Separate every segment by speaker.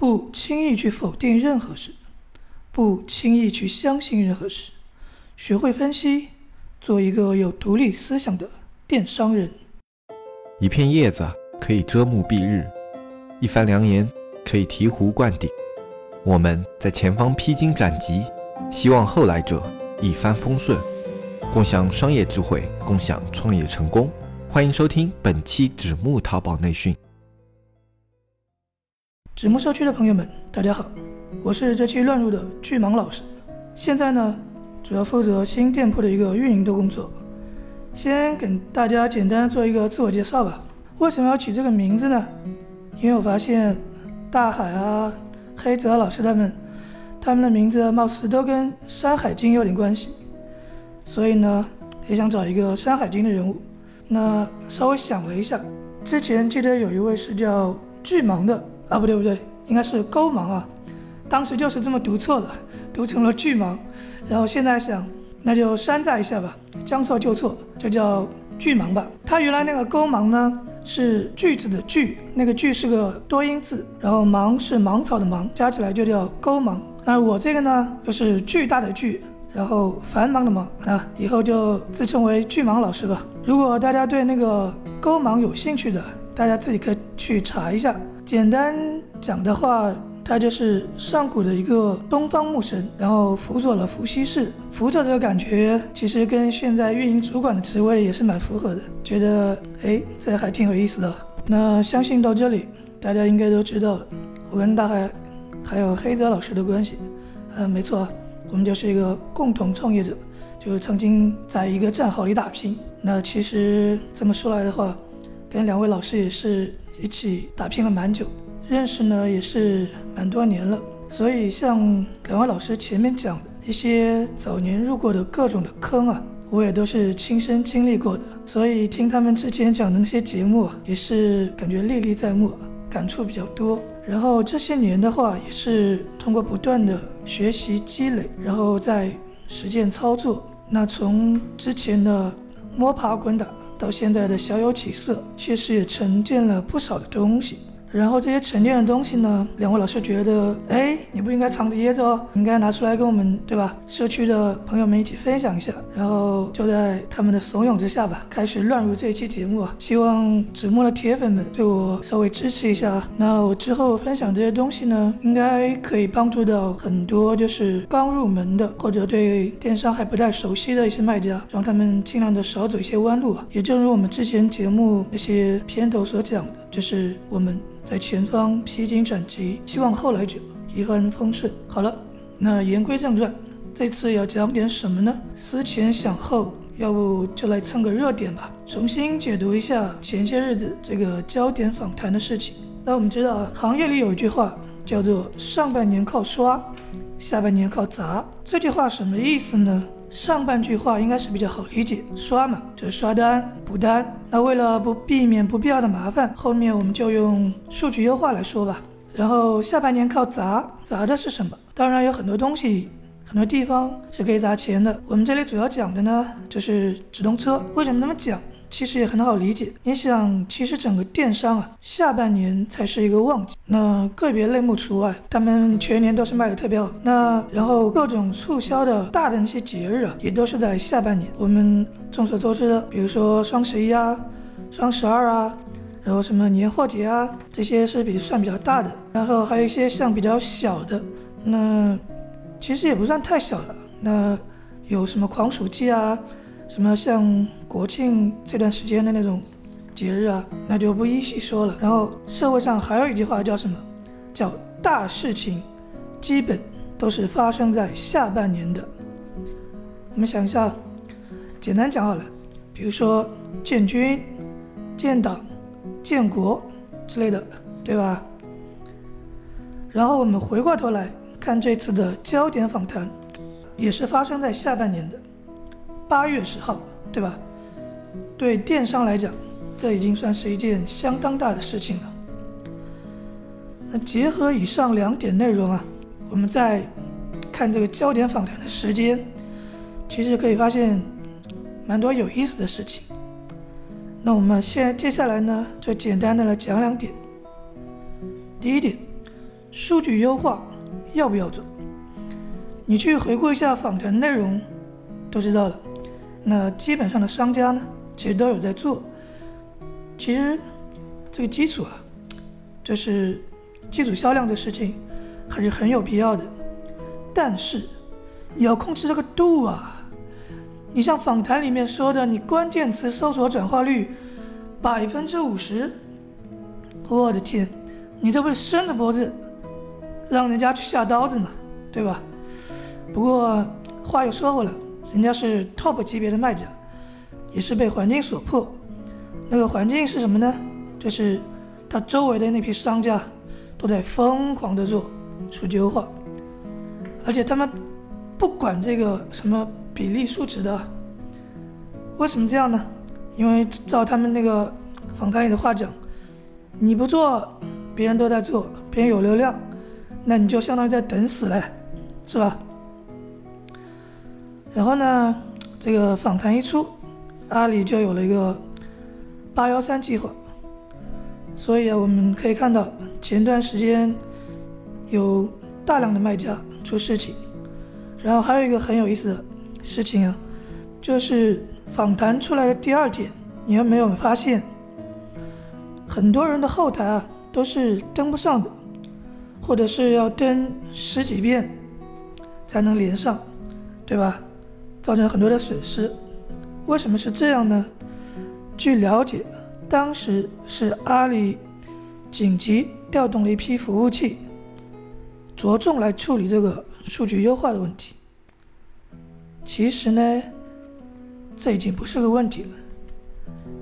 Speaker 1: 不轻易去否定任何事，不轻易去相信任何事，学会分析，做一个有独立思想的电商人。
Speaker 2: 一片叶子可以遮目蔽日，一番良言可以醍醐灌顶。我们在前方披荆斩棘，希望后来者一帆风顺，共享商业智慧，共享创业成功。欢迎收听本期纸木淘宝内训。
Speaker 1: 纸木社区的朋友们，大家好，我是这期乱入的巨蟒老师。现在呢，主要负责新店铺的一个运营的工作。先给大家简单做一个自我介绍吧。为什么要取这个名字呢？因为我发现大海啊。黑泽老师他们，他们的名字貌似都跟《山海经》有点关系，所以呢，也想找一个《山海经》的人物。那稍微想了一下，之前记得有一位是叫巨蟒的啊，不对不对，应该是勾芒啊，当时就是这么读错了，读成了巨蟒。然后现在想，那就山寨一下吧，将错就错，就叫巨蟒吧。他原来那个勾芒呢？是句子的句，那个句是个多音字，然后芒是芒草的芒，加起来就叫勾芒。那我这个呢，就是巨大的巨，然后繁忙的忙啊，以后就自称为巨蟒老师吧。如果大家对那个勾芒有兴趣的，大家自己可以去查一下。简单讲的话。他就是上古的一个东方牧神，然后辅佐了伏羲氏。辅佐这个感觉，其实跟现在运营主管的职位也是蛮符合的。觉得哎，这还挺有意思的。那相信到这里，大家应该都知道了，我跟大海还有黑泽老师的关系。嗯，没错，我们就是一个共同创业者，就曾经在一个战壕里打拼。那其实这么说来的话，跟两位老师也是一起打拼了蛮久。认识呢也是蛮多年了，所以像两位老师前面讲的一些早年入过的各种的坑啊，我也都是亲身经历过的，所以听他们之前讲的那些节目啊，也是感觉历历在目，感触比较多。然后这些年的话，也是通过不断的学习积累，然后再实践操作，那从之前的摸爬滚打到现在的小有起色，确实也沉淀了不少的东西。然后这些沉淀的东西呢，两位老师觉得，哎，你不应该藏着掖着哦，应该拿出来跟我们，对吧？社区的朋友们一起分享一下。然后就在他们的怂恿之下吧，开始乱入这一期节目啊。希望纸墨的铁粉们对我稍微支持一下。那我之后分享这些东西呢，应该可以帮助到很多就是刚入门的或者对电商还不太熟悉的一些卖家，让他们尽量的少走一些弯路啊。也正如我们之前节目那些片头所讲的，就是我们。在前方披荆斩棘，希望后来者一帆风顺。好了，那言归正传，这次要讲点什么呢？思前想后，要不就来蹭个热点吧，重新解读一下前些日子这个焦点访谈的事情。那我们知道，行业里有一句话叫做“上半年靠刷，下半年靠砸”。这句话什么意思呢？上半句话应该是比较好理解，刷嘛就是刷单补单。那为了不避免不必要的麻烦，后面我们就用数据优化来说吧。然后下半年靠砸，砸的是什么？当然有很多东西，很多地方是可以砸钱的。我们这里主要讲的呢，就是直通车。为什么那么讲？其实也很好理解，你想，其实整个电商啊，下半年才是一个旺季，那个别类目除外，他们全年都是卖的特别好。那然后各种促销的大的那些节日啊，也都是在下半年。我们众所周知的，比如说双十一啊、双十二啊，然后什么年货节啊，这些是比算比较大的。然后还有一些像比较小的，那其实也不算太小了。那有什么狂暑季啊？什么像国庆这段时间的那种节日啊，那就不一细说了。然后社会上还有一句话叫什么？叫大事情基本都是发生在下半年的。我们想一下，简单讲好了，比如说建军、建党、建国之类的，对吧？然后我们回过头来看这次的焦点访谈，也是发生在下半年的。八月十号，对吧？对电商来讲，这已经算是一件相当大的事情了。那结合以上两点内容啊，我们再看这个焦点访谈的时间，其实可以发现蛮多有意思的事情。那我们现在接下来呢，就简单的来讲两点。第一点，数据优化要不要做？你去回顾一下访谈内容，都知道了。那基本上的商家呢，其实都有在做。其实这个基础啊，就是基础销量的事情，还是很有必要的。但是你要控制这个度啊。你像访谈里面说的，你关键词搜索转化率百分之五十，我的天，你这不是伸着脖子让人家去下刀子吗？对吧？不过话又说回来，人家是 top 级别的卖家，也是被环境所迫。那个环境是什么呢？就是他周围的那批商家都在疯狂的做数据优化，而且他们不管这个什么。比例数值的，为什么这样呢？因为照他们那个访谈里的话讲，你不做，别人都在做，别人有流量，那你就相当于在等死嘞，是吧？然后呢，这个访谈一出，阿里就有了一个八幺三计划，所以啊，我们可以看到前段时间有大量的卖家出事情，然后还有一个很有意思的。事情啊，就是访谈出来的第二天，你有没有发现，很多人的后台啊都是登不上的，或者是要登十几遍才能连上，对吧？造成很多的损失。为什么是这样呢？据了解，当时是阿里紧急调动了一批服务器，着重来处理这个数据优化的问题。其实呢，这已经不是个问题了。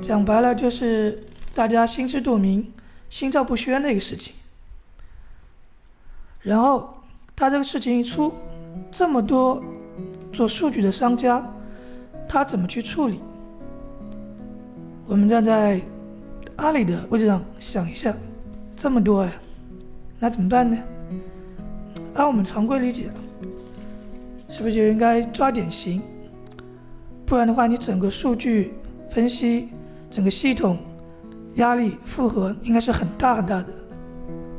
Speaker 1: 讲白了，就是大家心知肚明、心照不宣的一个事情。然后他这个事情一出，这么多做数据的商家，他怎么去处理？我们站在阿里的位置上想一下，这么多呀，那怎么办呢？按我们常规理解。是不是就应该抓典型？不然的话，你整个数据分析、整个系统压力负荷应该是很大很大的，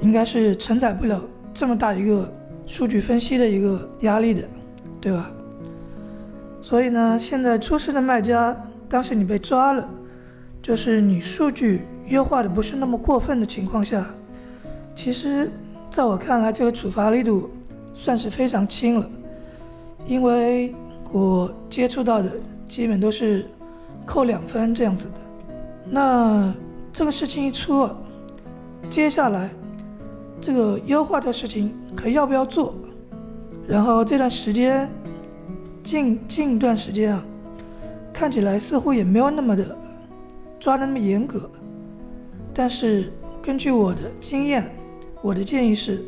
Speaker 1: 应该是承载不了这么大一个数据分析的一个压力的，对吧？所以呢，现在出事的卖家，当时你被抓了，就是你数据优化的不是那么过分的情况下，其实在我看来，这个处罚力度算是非常轻了。因为我接触到的基本都是扣两分这样子的，那这个事情一出啊，接下来这个优化的事情还要不要做？然后这段时间近近一段时间啊，看起来似乎也没有那么的抓的那么严格，但是根据我的经验，我的建议是，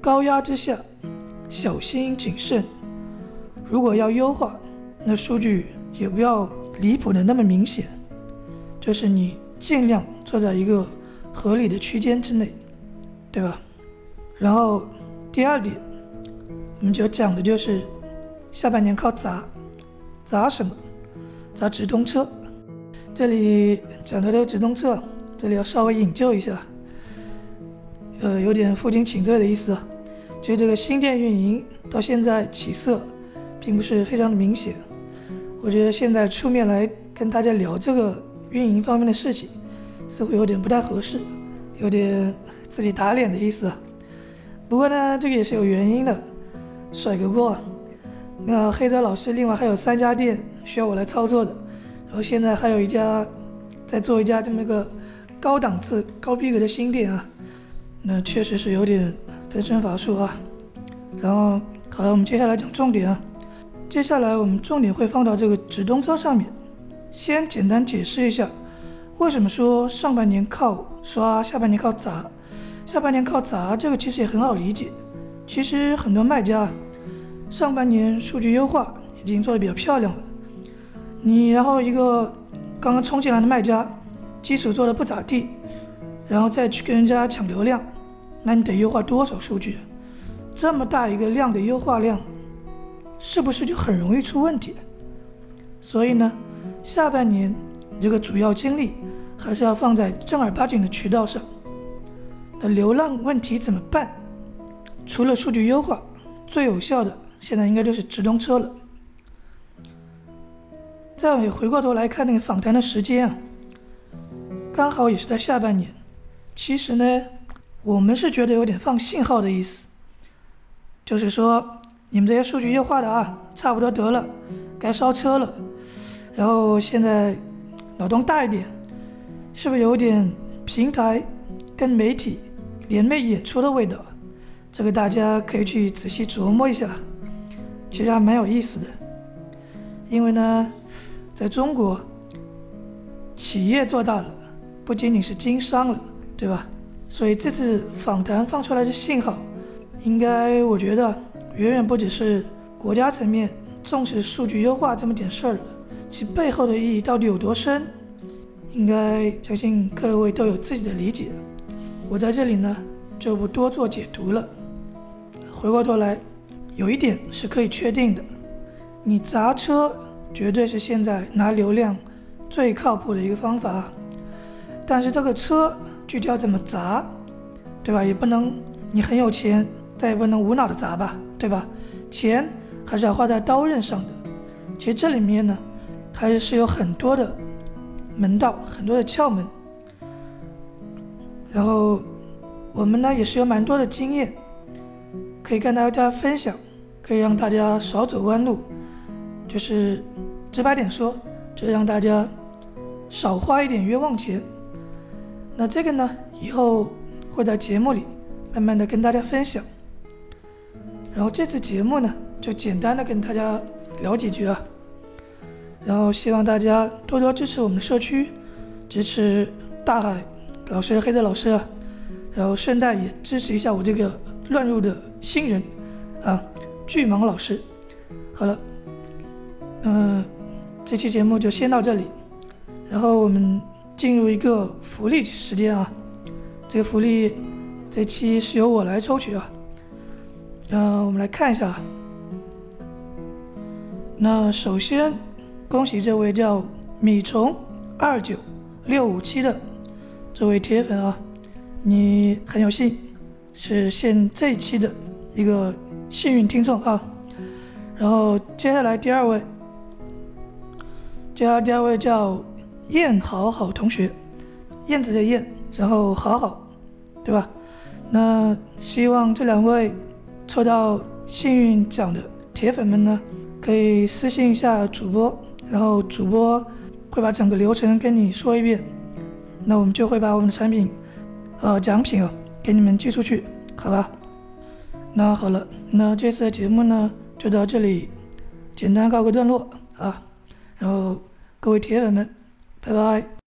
Speaker 1: 高压之下小心谨慎。如果要优化，那数据也不要离谱的那么明显，就是你尽量做在一个合理的区间之内，对吧？然后第二点，我们就讲的就是下半年靠砸，砸什么？砸直通车。这里讲的这个直通车，这里要稍微引咎一下，呃，有点负荆请罪的意思。就这个新店运营到现在起色。并不是非常的明显，我觉得现在出面来跟大家聊这个运营方面的事情，似乎有点不太合适，有点自己打脸的意思。不过呢，这个也是有原因的，甩个锅。那黑泽老师另外还有三家店需要我来操作的，然后现在还有一家在做一家这么一个高档次、高逼格的新店啊，那确实是有点分身乏术啊。然后好了，我们接下来讲重点啊。接下来我们重点会放到这个直通车上面，先简单解释一下，为什么说上半年靠刷，下半年靠砸。下半年靠砸，这个其实也很好理解。其实很多卖家上半年数据优化已经做得比较漂亮了，你然后一个刚刚冲进来的卖家，基础做的不咋地，然后再去跟人家抢流量，那你得优化多少数据？这么大一个量的优化量。是不是就很容易出问题？所以呢，下半年你这个主要精力还是要放在正儿八经的渠道上。那流量问题怎么办？除了数据优化，最有效的现在应该就是直通车了。再回过头来看那个访谈的时间啊，刚好也是在下半年。其实呢，我们是觉得有点放信号的意思，就是说你们这些数据优化的啊，差不多得了，该烧车了。然后现在脑洞大一点，是不是有点平台跟媒体联袂演出的味道？这个大家可以去仔细琢磨一下，其实还蛮有意思的。因为呢，在中国，企业做大了，不仅仅是经商了，对吧？所以这次访谈放出来的信号，应该我觉得远远不只是国家层面重视数据优化这么点事儿了。其背后的意义到底有多深？应该相信各位都有自己的理解。我在这里呢就不多做解读了。回过头来，有一点是可以确定的：你砸车绝对是现在拿流量最靠谱的一个方法。但是这个车具体要怎么砸，对吧？也不能你很有钱，但也不能无脑的砸吧，对吧？钱还是要花在刀刃上的。其实这里面呢。还是有很多的门道，很多的窍门。然后我们呢也是有蛮多的经验，可以跟大家分享，可以让大家少走弯路。就是直白点说，就是让大家少花一点冤枉钱。那这个呢，以后会在节目里慢慢的跟大家分享。然后这次节目呢，就简单的跟大家聊几句啊。然后希望大家多多支持我们社区，支持大海老师、黑泽老师，啊然后顺带也支持一下我这个乱入的新人，啊，巨蟒老师。好了，嗯，这期节目就先到这里，然后我们进入一个福利时间啊，这个福利这期是由我来抽取啊，嗯，我们来看一下，那首先。恭喜这位叫米虫二九六五七的这位铁粉啊，你很有幸是现这一期的一个幸运听众啊。然后接下来第二位，接下来第二位叫燕好好同学，燕子的燕，然后好好，对吧？那希望这两位抽到幸运奖的铁粉们呢，可以私信一下主播。然后主播会把整个流程跟你说一遍，那我们就会把我们的产品，呃，奖品啊给你们寄出去，好吧？那好了，那这次的节目呢就到这里，简单告个段落啊。然后各位铁粉们，拜拜。